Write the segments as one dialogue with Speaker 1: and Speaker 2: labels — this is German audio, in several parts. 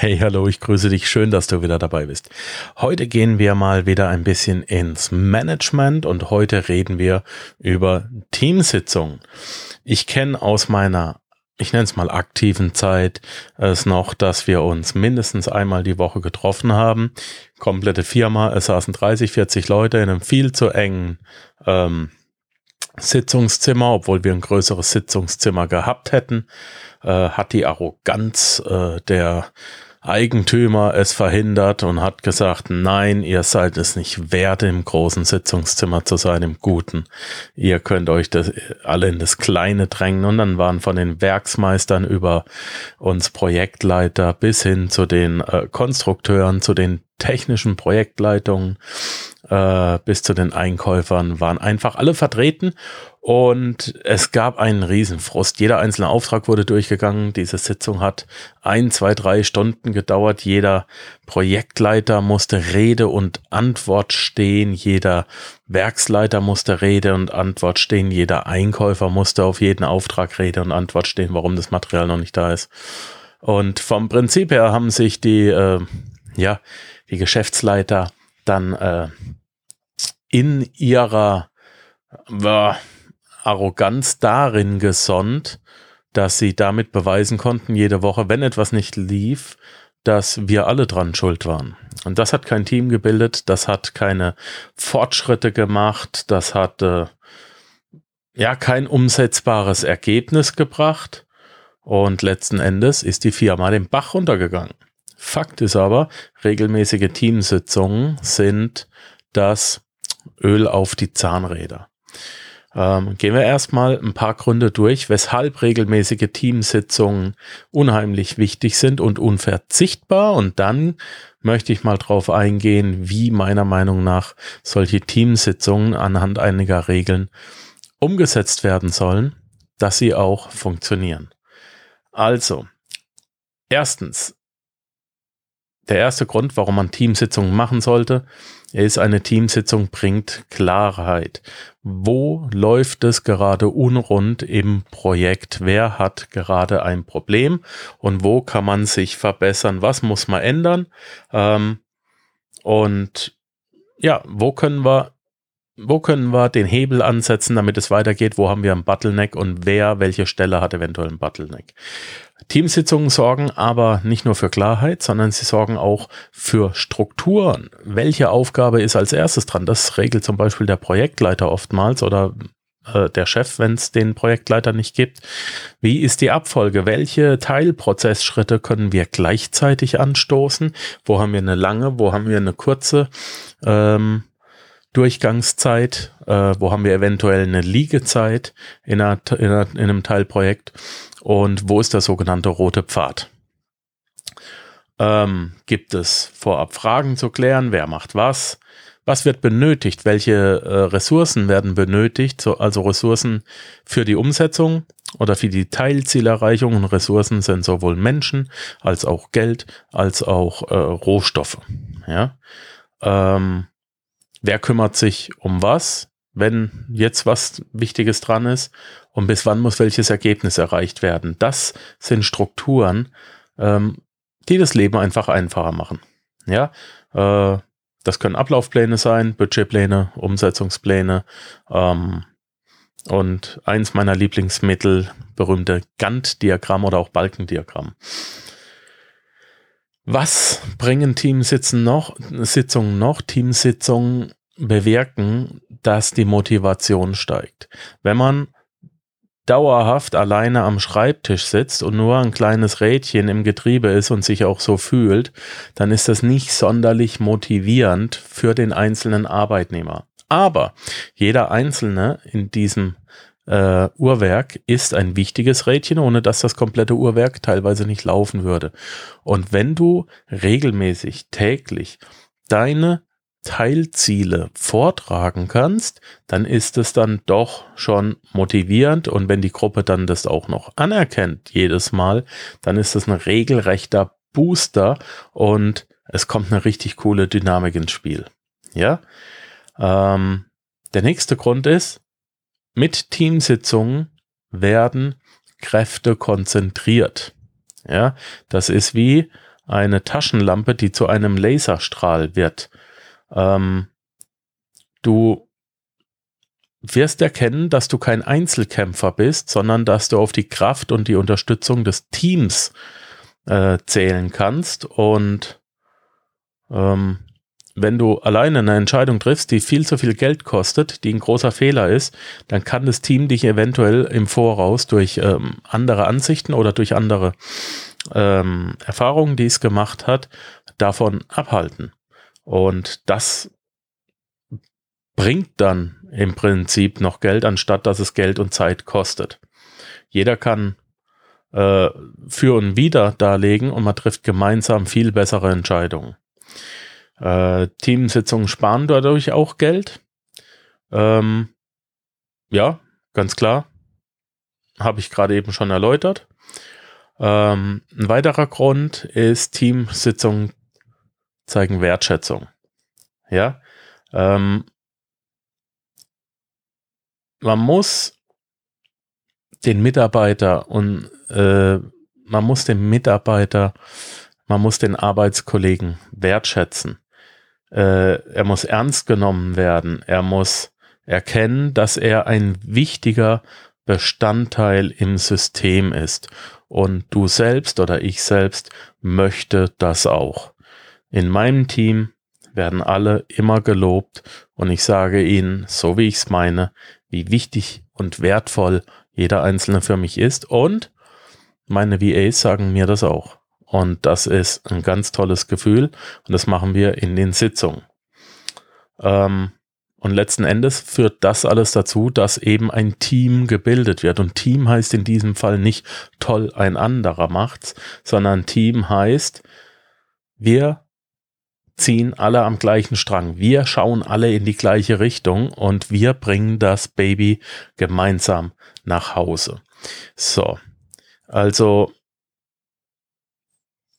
Speaker 1: Hey, hallo, ich grüße dich. Schön, dass du wieder dabei bist. Heute gehen wir mal wieder ein bisschen ins Management und heute reden wir über Teamsitzungen. Ich kenne aus meiner ich nenne es mal aktiven Zeit, es noch, dass wir uns mindestens einmal die Woche getroffen haben. Komplette Firma, es saßen 30, 40 Leute in einem viel zu engen ähm, Sitzungszimmer, obwohl wir ein größeres Sitzungszimmer gehabt hätten, äh, hat die Arroganz äh, der Eigentümer es verhindert und hat gesagt, nein, ihr seid es nicht wert, im großen Sitzungszimmer zu sein, im Guten. Ihr könnt euch das alle in das Kleine drängen. Und dann waren von den Werksmeistern über uns Projektleiter bis hin zu den äh, Konstrukteuren, zu den technischen Projektleitungen äh, bis zu den Einkäufern waren einfach alle vertreten und es gab einen Riesenfrust. Jeder einzelne Auftrag wurde durchgegangen. Diese Sitzung hat ein, zwei, drei Stunden gedauert. Jeder Projektleiter musste Rede und Antwort stehen. Jeder Werksleiter musste Rede und Antwort stehen. Jeder Einkäufer musste auf jeden Auftrag Rede und Antwort stehen, warum das Material noch nicht da ist. Und vom Prinzip her haben sich die, äh, ja, die Geschäftsleiter dann äh, in ihrer äh, Arroganz darin gesonnt, dass sie damit beweisen konnten, jede Woche, wenn etwas nicht lief, dass wir alle dran schuld waren. Und das hat kein Team gebildet, das hat keine Fortschritte gemacht, das hat äh, ja kein umsetzbares Ergebnis gebracht. Und letzten Endes ist die Firma den Bach runtergegangen. Fakt ist aber, regelmäßige Teamsitzungen sind das Öl auf die Zahnräder. Ähm, gehen wir erstmal ein paar Gründe durch, weshalb regelmäßige Teamsitzungen unheimlich wichtig sind und unverzichtbar. Und dann möchte ich mal drauf eingehen, wie meiner Meinung nach solche Teamsitzungen anhand einiger Regeln umgesetzt werden sollen, dass sie auch funktionieren. Also, erstens, der erste Grund, warum man Teamsitzungen machen sollte, ist eine Teamsitzung bringt Klarheit. Wo läuft es gerade unrund im Projekt? Wer hat gerade ein Problem und wo kann man sich verbessern? Was muss man ändern? Ähm, und ja, wo können wir wo können wir den Hebel ansetzen, damit es weitergeht? Wo haben wir einen Bottleneck und wer, welche Stelle hat eventuell einen Bottleneck? Teamsitzungen sorgen aber nicht nur für Klarheit, sondern sie sorgen auch für Strukturen. Welche Aufgabe ist als erstes dran? Das regelt zum Beispiel der Projektleiter oftmals oder äh, der Chef, wenn es den Projektleiter nicht gibt. Wie ist die Abfolge? Welche Teilprozessschritte können wir gleichzeitig anstoßen? Wo haben wir eine lange? Wo haben wir eine kurze? Ähm, Durchgangszeit, äh, wo haben wir eventuell eine Liegezeit in, einer, in, einer, in einem Teilprojekt und wo ist der sogenannte rote Pfad. Ähm, gibt es vorab Fragen zu klären, wer macht was, was wird benötigt, welche äh, Ressourcen werden benötigt, so, also Ressourcen für die Umsetzung oder für die Teilzielerreichung und Ressourcen sind sowohl Menschen als auch Geld als auch äh, Rohstoffe. Ja. Ähm, wer kümmert sich um was, wenn jetzt was Wichtiges dran ist und bis wann muss welches Ergebnis erreicht werden. Das sind Strukturen, ähm, die das Leben einfach einfacher machen. Ja, äh, das können Ablaufpläne sein, Budgetpläne, Umsetzungspläne ähm, und eins meiner Lieblingsmittel, berühmte Gantt-Diagramm oder auch Balkendiagramm. Was bringen Teamsitzungen noch? Sitzungen noch? Teamsitzungen bewirken, dass die Motivation steigt. Wenn man dauerhaft alleine am Schreibtisch sitzt und nur ein kleines Rädchen im Getriebe ist und sich auch so fühlt, dann ist das nicht sonderlich motivierend für den einzelnen Arbeitnehmer. Aber jeder Einzelne in diesem äh, Uhrwerk ist ein wichtiges Rädchen, ohne dass das komplette Uhrwerk teilweise nicht laufen würde. Und wenn du regelmäßig täglich deine Teilziele vortragen kannst, dann ist es dann doch schon motivierend und wenn die Gruppe dann das auch noch anerkennt jedes Mal, dann ist das ein regelrechter Booster und es kommt eine richtig coole Dynamik ins Spiel. Ja, ähm, der nächste Grund ist, mit Teamsitzungen werden Kräfte konzentriert. Ja, das ist wie eine Taschenlampe, die zu einem Laserstrahl wird. Ähm, du wirst erkennen, dass du kein Einzelkämpfer bist, sondern dass du auf die Kraft und die Unterstützung des Teams äh, zählen kannst. Und ähm, wenn du alleine eine Entscheidung triffst, die viel zu viel Geld kostet, die ein großer Fehler ist, dann kann das Team dich eventuell im Voraus durch ähm, andere Ansichten oder durch andere ähm, Erfahrungen, die es gemacht hat, davon abhalten. Und das bringt dann im Prinzip noch Geld, anstatt dass es Geld und Zeit kostet. Jeder kann äh, für und wieder darlegen und man trifft gemeinsam viel bessere Entscheidungen. Äh, Teamsitzungen sparen dadurch auch Geld. Ähm, ja, ganz klar. Habe ich gerade eben schon erläutert. Ähm, ein weiterer Grund ist, Teamsitzungen zeigen Wertschätzung. Ja. Ähm, man muss den Mitarbeiter und äh, man muss den Mitarbeiter, man muss den Arbeitskollegen wertschätzen. Äh, er muss ernst genommen werden. Er muss erkennen, dass er ein wichtiger Bestandteil im System ist. Und du selbst oder ich selbst möchte das auch. In meinem Team werden alle immer gelobt und ich sage ihnen, so wie ich es meine, wie wichtig und wertvoll jeder Einzelne für mich ist und meine VAs sagen mir das auch. Und das ist ein ganz tolles Gefühl und das machen wir in den Sitzungen. Ähm, und letzten Endes führt das alles dazu, dass eben ein Team gebildet wird. Und Team heißt in diesem Fall nicht toll, ein anderer macht's, sondern Team heißt, wir ziehen alle am gleichen Strang. Wir schauen alle in die gleiche Richtung und wir bringen das Baby gemeinsam nach Hause. So. Also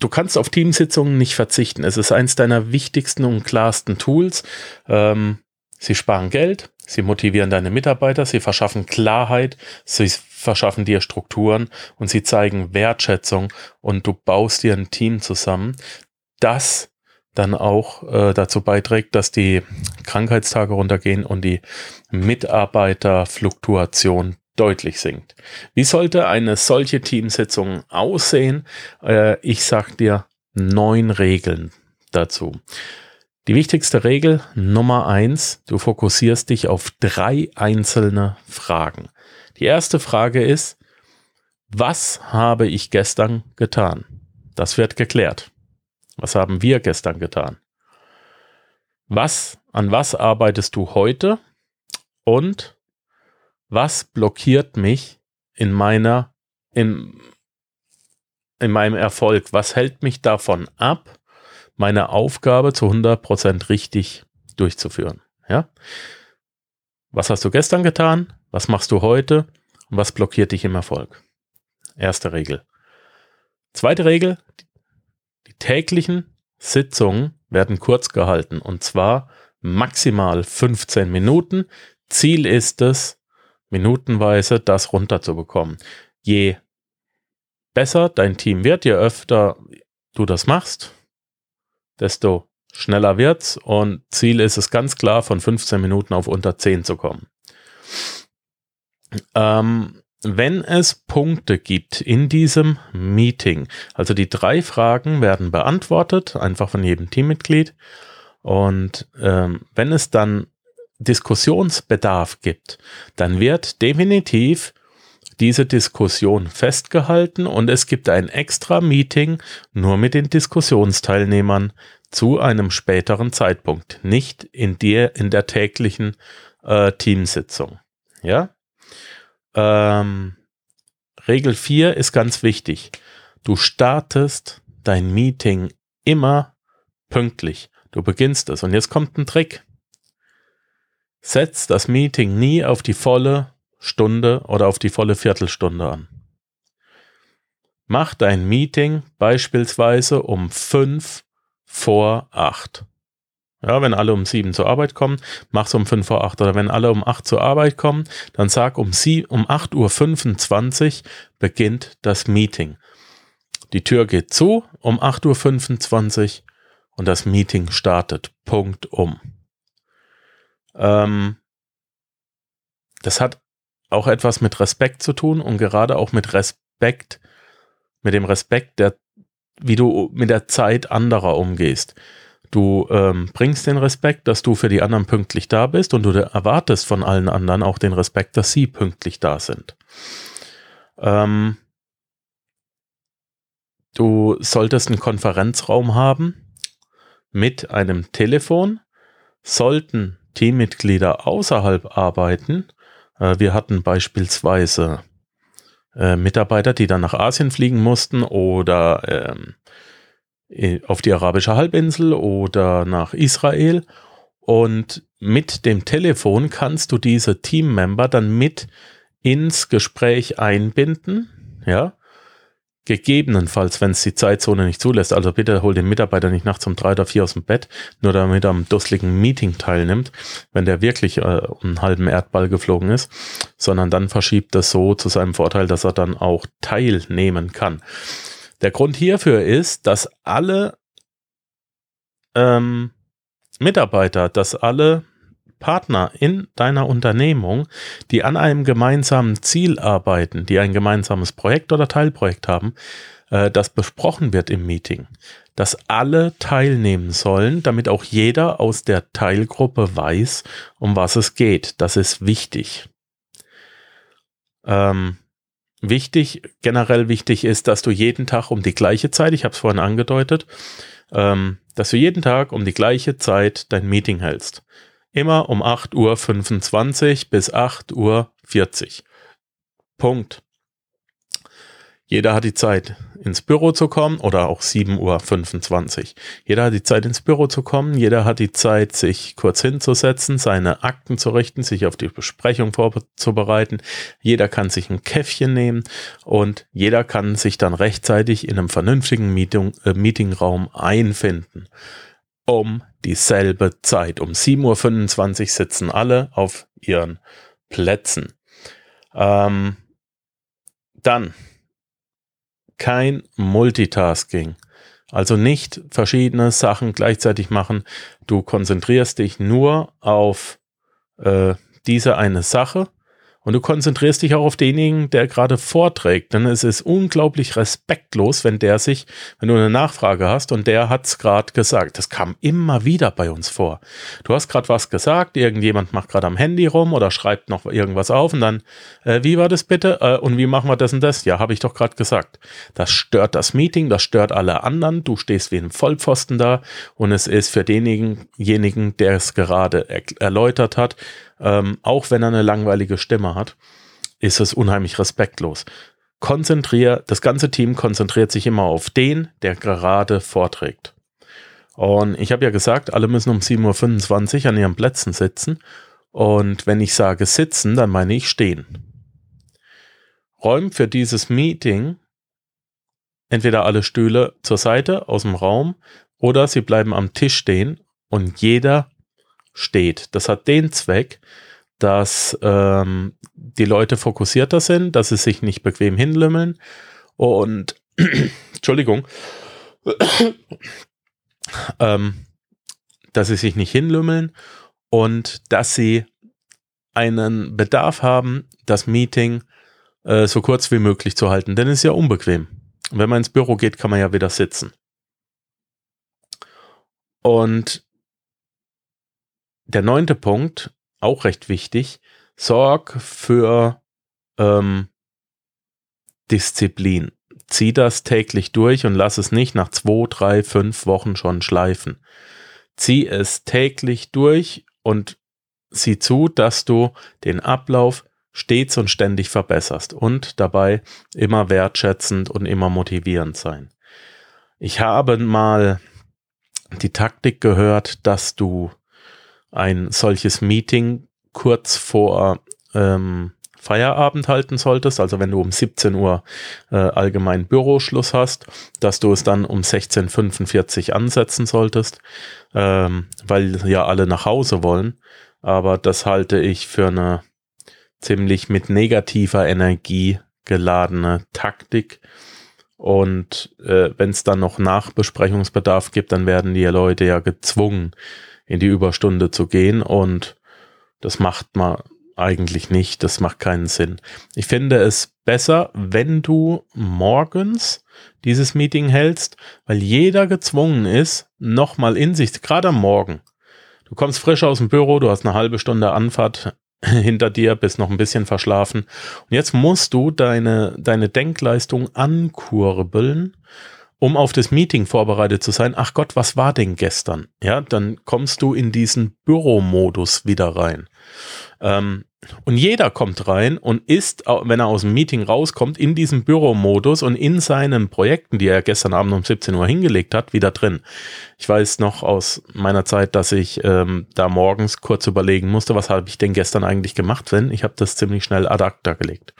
Speaker 1: du kannst auf Teamsitzungen nicht verzichten. Es ist eins deiner wichtigsten und klarsten Tools. Ähm, sie sparen Geld, sie motivieren deine Mitarbeiter, sie verschaffen Klarheit, sie verschaffen dir Strukturen und sie zeigen Wertschätzung und du baust dir ein Team zusammen, das dann auch äh, dazu beiträgt, dass die Krankheitstage runtergehen und die Mitarbeiterfluktuation deutlich sinkt. Wie sollte eine solche Teamsitzung aussehen? Äh, ich sag dir neun Regeln dazu. Die wichtigste Regel Nummer eins, du fokussierst dich auf drei einzelne Fragen. Die erste Frage ist, was habe ich gestern getan? Das wird geklärt. Was haben wir gestern getan? Was, an was arbeitest du heute? Und was blockiert mich in meiner, in, in meinem Erfolg? Was hält mich davon ab, meine Aufgabe zu 100% richtig durchzuführen? Ja? Was hast du gestern getan? Was machst du heute? Und was blockiert dich im Erfolg? Erste Regel. Zweite Regel. Die täglichen Sitzungen werden kurz gehalten und zwar maximal 15 Minuten. Ziel ist es, minutenweise das runterzubekommen. Je besser dein Team wird, je öfter du das machst, desto schneller wird's und Ziel ist es ganz klar, von 15 Minuten auf unter 10 zu kommen. Ähm, wenn es Punkte gibt in diesem Meeting, also die drei Fragen werden beantwortet, einfach von jedem Teammitglied. Und ähm, wenn es dann Diskussionsbedarf gibt, dann wird definitiv diese Diskussion festgehalten und es gibt ein extra Meeting nur mit den Diskussionsteilnehmern zu einem späteren Zeitpunkt, nicht in der, in der täglichen äh, Teamsitzung. Ja? Ähm, Regel 4 ist ganz wichtig. Du startest dein Meeting immer pünktlich. Du beginnst es. Und jetzt kommt ein Trick. Setz das Meeting nie auf die volle Stunde oder auf die volle Viertelstunde an. Mach dein Meeting beispielsweise um fünf vor acht. Ja, wenn alle um sieben zur Arbeit kommen, mach's um fünf vor acht. Oder wenn alle um acht zur Arbeit kommen, dann sag um sie, um acht Uhr fünfundzwanzig beginnt das Meeting. Die Tür geht zu um 8.25 Uhr und das Meeting startet. Punkt um. Ähm, das hat auch etwas mit Respekt zu tun und gerade auch mit Respekt, mit dem Respekt, der, wie du mit der Zeit anderer umgehst. Du ähm, bringst den Respekt, dass du für die anderen pünktlich da bist und du erwartest von allen anderen auch den Respekt, dass sie pünktlich da sind. Ähm, du solltest einen Konferenzraum haben mit einem Telefon. Sollten Teammitglieder außerhalb arbeiten, äh, wir hatten beispielsweise äh, Mitarbeiter, die dann nach Asien fliegen mussten oder ähm, auf die arabische Halbinsel oder nach Israel. Und mit dem Telefon kannst du diese Teammember dann mit ins Gespräch einbinden, ja. Gegebenenfalls, wenn es die Zeitzone nicht zulässt, also bitte hol den Mitarbeiter nicht nachts um drei oder vier aus dem Bett, nur damit er am dusseligen Meeting teilnimmt, wenn der wirklich äh, einen halben Erdball geflogen ist, sondern dann verschiebt das so zu seinem Vorteil, dass er dann auch teilnehmen kann. Der Grund hierfür ist, dass alle ähm, Mitarbeiter, dass alle Partner in deiner Unternehmung, die an einem gemeinsamen Ziel arbeiten, die ein gemeinsames Projekt oder Teilprojekt haben, äh, das besprochen wird im Meeting, dass alle teilnehmen sollen, damit auch jeder aus der Teilgruppe weiß, um was es geht. Das ist wichtig. Ähm, wichtig, generell wichtig ist, dass du jeden Tag um die gleiche Zeit, ich habe es vorhin angedeutet, ähm, dass du jeden Tag um die gleiche Zeit dein Meeting hältst. Immer um 8.25 Uhr bis 8.40 Uhr. Punkt. Jeder hat die Zeit, ins Büro zu kommen oder auch 7.25 Uhr. Jeder hat die Zeit, ins Büro zu kommen. Jeder hat die Zeit, sich kurz hinzusetzen, seine Akten zu richten, sich auf die Besprechung vorzubereiten. Jeder kann sich ein Käffchen nehmen und jeder kann sich dann rechtzeitig in einem vernünftigen Meeting, äh, Meetingraum einfinden. Um dieselbe Zeit. Um 7.25 Uhr sitzen alle auf ihren Plätzen. Ähm, dann kein Multitasking. Also nicht verschiedene Sachen gleichzeitig machen. Du konzentrierst dich nur auf äh, diese eine Sache und du konzentrierst dich auch auf denjenigen, der gerade vorträgt. Denn es ist unglaublich respektlos, wenn der sich, wenn du eine Nachfrage hast und der hat es gerade gesagt. Das kam immer wieder bei uns vor. Du hast gerade was gesagt, irgendjemand macht gerade am Handy rum oder schreibt noch irgendwas auf und dann, äh, wie war das bitte? Äh, und wie machen wir das und das? Ja, habe ich doch gerade gesagt. Das stört das Meeting, das stört alle anderen. Du stehst wie ein Vollpfosten da und es ist für denjenigen, der es gerade er erläutert hat, ähm, auch wenn er eine langweilige Stimme hat, ist es unheimlich respektlos. Konzentrier, das ganze Team konzentriert sich immer auf den, der gerade vorträgt. Und ich habe ja gesagt, alle müssen um 7.25 Uhr an ihren Plätzen sitzen. Und wenn ich sage sitzen, dann meine ich stehen. Räum für dieses Meeting entweder alle Stühle zur Seite aus dem Raum oder sie bleiben am Tisch stehen und jeder steht. Das hat den Zweck, dass ähm, die Leute fokussierter sind, dass sie sich nicht bequem hinlümmeln und Entschuldigung, ähm, dass sie sich nicht hinlümmeln und dass sie einen Bedarf haben, das Meeting äh, so kurz wie möglich zu halten, denn es ist ja unbequem. wenn man ins Büro geht, kann man ja wieder sitzen. Und der neunte Punkt, auch recht wichtig, sorg für ähm, Disziplin. Zieh das täglich durch und lass es nicht nach zwei, drei, fünf Wochen schon schleifen. Zieh es täglich durch und sieh zu, dass du den Ablauf stets und ständig verbesserst und dabei immer wertschätzend und immer motivierend sein. Ich habe mal die Taktik gehört, dass du ein solches Meeting kurz vor ähm, Feierabend halten solltest, also wenn du um 17 Uhr äh, allgemein Büroschluss hast, dass du es dann um 16.45 ansetzen solltest, ähm, weil ja alle nach Hause wollen. Aber das halte ich für eine ziemlich mit negativer Energie geladene Taktik Und äh, wenn es dann noch Nachbesprechungsbedarf gibt, dann werden die Leute ja gezwungen, in die Überstunde zu gehen. Und das macht man eigentlich nicht. Das macht keinen Sinn. Ich finde es besser, wenn du morgens dieses Meeting hältst, weil jeder gezwungen ist, nochmal in sich, gerade am Morgen. Du kommst frisch aus dem Büro, du hast eine halbe Stunde Anfahrt hinter dir, bist noch ein bisschen verschlafen. Und jetzt musst du deine, deine Denkleistung ankurbeln, um auf das Meeting vorbereitet zu sein. Ach Gott, was war denn gestern? Ja, dann kommst du in diesen Büromodus wieder rein. Ähm, und jeder kommt rein und ist, wenn er aus dem Meeting rauskommt, in diesem Büromodus und in seinen Projekten, die er gestern Abend um 17 Uhr hingelegt hat, wieder drin. Ich weiß noch aus meiner Zeit, dass ich ähm, da morgens kurz überlegen musste, was habe ich denn gestern eigentlich gemacht, wenn ich habe das ziemlich schnell ad acta gelegt.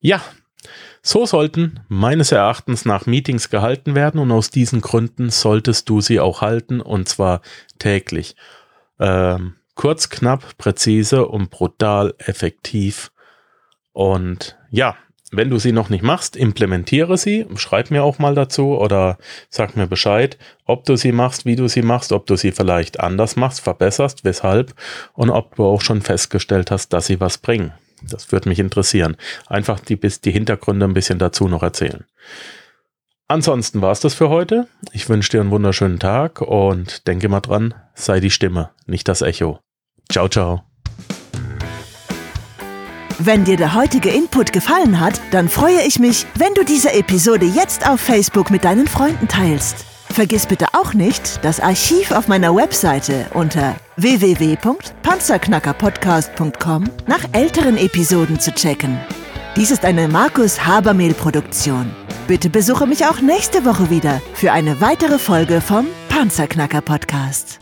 Speaker 1: Ja, so sollten meines Erachtens nach Meetings gehalten werden und aus diesen Gründen solltest du sie auch halten und zwar täglich. Ähm, kurz, knapp, präzise und brutal effektiv. Und ja, wenn du sie noch nicht machst, implementiere sie, schreib mir auch mal dazu oder sag mir Bescheid, ob du sie machst, wie du sie machst, ob du sie vielleicht anders machst, verbesserst, weshalb und ob du auch schon festgestellt hast, dass sie was bringen. Das würde mich interessieren. Einfach die, die Hintergründe ein bisschen dazu noch erzählen. Ansonsten war es das für heute. Ich wünsche dir einen wunderschönen Tag und denke mal dran, sei die Stimme, nicht das Echo. Ciao, ciao.
Speaker 2: Wenn dir der heutige Input gefallen hat, dann freue ich mich, wenn du diese Episode jetzt auf Facebook mit deinen Freunden teilst. Vergiss bitte auch nicht, das Archiv auf meiner Webseite unter www.panzerknackerpodcast.com nach älteren Episoden zu checken. Dies ist eine Markus Habermehl Produktion. Bitte besuche mich auch nächste Woche wieder für eine weitere Folge vom Panzerknacker Podcast.